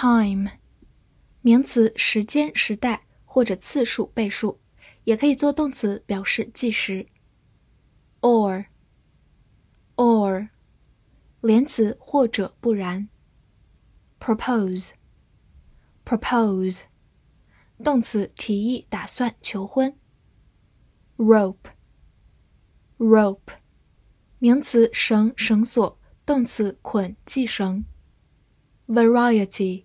time，名词，时间、时代或者次数、倍数，也可以做动词，表示计时。or，or，连词，或者不然。propose，propose，动词，提议、打算、求婚。rope，rope，名词，绳、绳索，动词，捆、系绳。variety。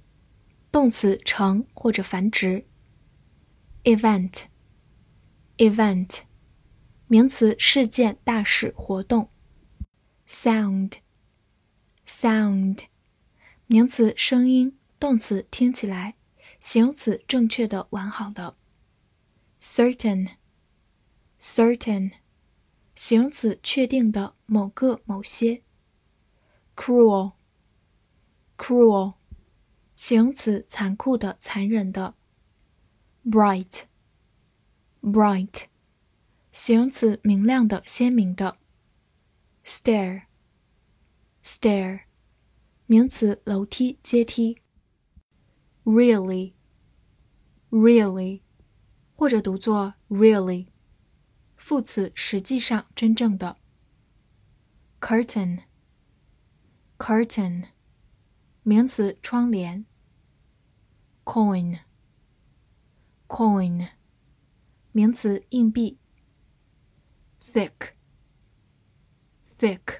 动词成或者繁殖。event，event，名词事件、大事、活动。sound，sound，名词声音，动词听起来，形容词正确的、完好的。certain，certain，形容词确定的、某个、某些。cruel，cruel。形容词残酷的、残忍的。bright，bright，形容词明亮的、鲜明的。stair，stair，名词楼梯、阶梯。really，really，或者读作 really，副词实际上、真正的。curtain，curtain，名词窗帘。coin coin 名词，硬币。Thick, thick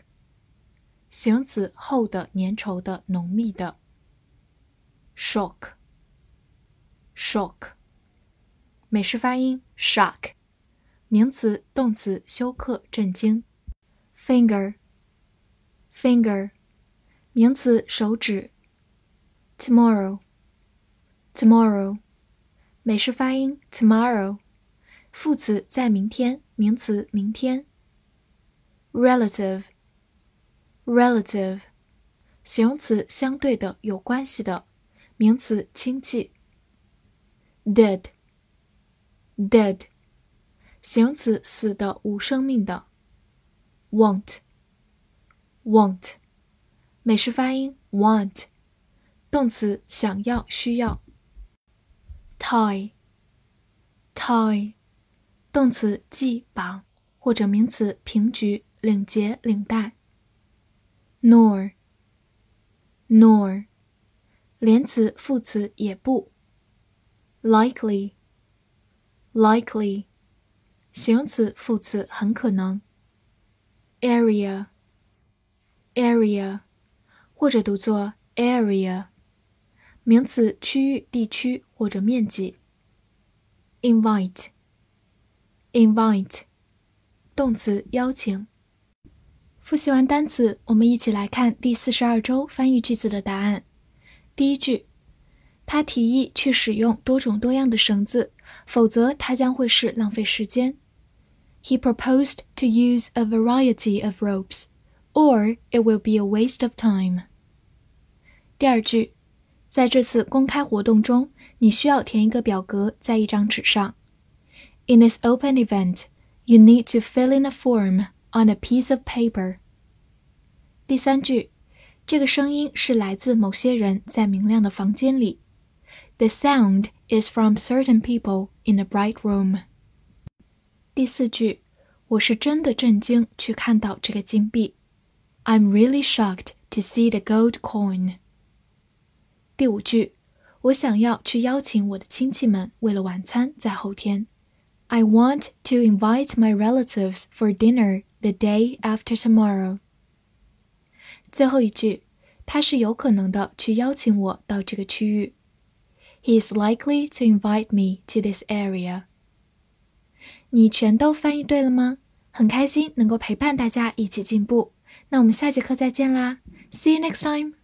形容词，厚的，粘稠的，浓密的。Shock, shock 美式发音 shock 名词、动词，休克、震惊。Finger, finger 名词，手指。Tomorrow. Tomorrow，美式发音。Tomorrow，副词在明天，名词明天。Relative，Relative，形容词相对的，有关系的，名词亲戚。Dead，Dead，形容词死的，无生命的。Want，Want，美式发音。Want，动词想要，需要。Toy, toy, 动词系绑或者名词平局、领结、领带。Nor, nor, 连词副词也不。Likely, likely, 形容词副词很可能。Area, area, 或者读作 area, 名词区域、地区。动词邀请。复习完单词，我们一起来看第四十二周翻译句子的答案。第一句，他提议去使用多种多样的绳子，否则他将会是浪费时间。He proposed to use a variety of ropes, or it will be a waste of time. 第二句。在这次公开活动中，你需要填一个表格在一张纸上。In this open event, you need to fill in a form on a piece of paper. 第三句，这个声音是来自某些人在明亮的房间里。The sound is from certain people in a bright room. 第四句，我是真的震惊去看到这个金币。I'm really shocked to see the gold coin. 第五句，我想要去邀请我的亲戚们，为了晚餐在后天。I want to invite my relatives for dinner the day after tomorrow。最后一句，他是有可能的去邀请我到这个区域。He is likely to invite me to this area。你全都翻译对了吗？很开心能够陪伴大家一起进步。那我们下节课再见啦！See you next time.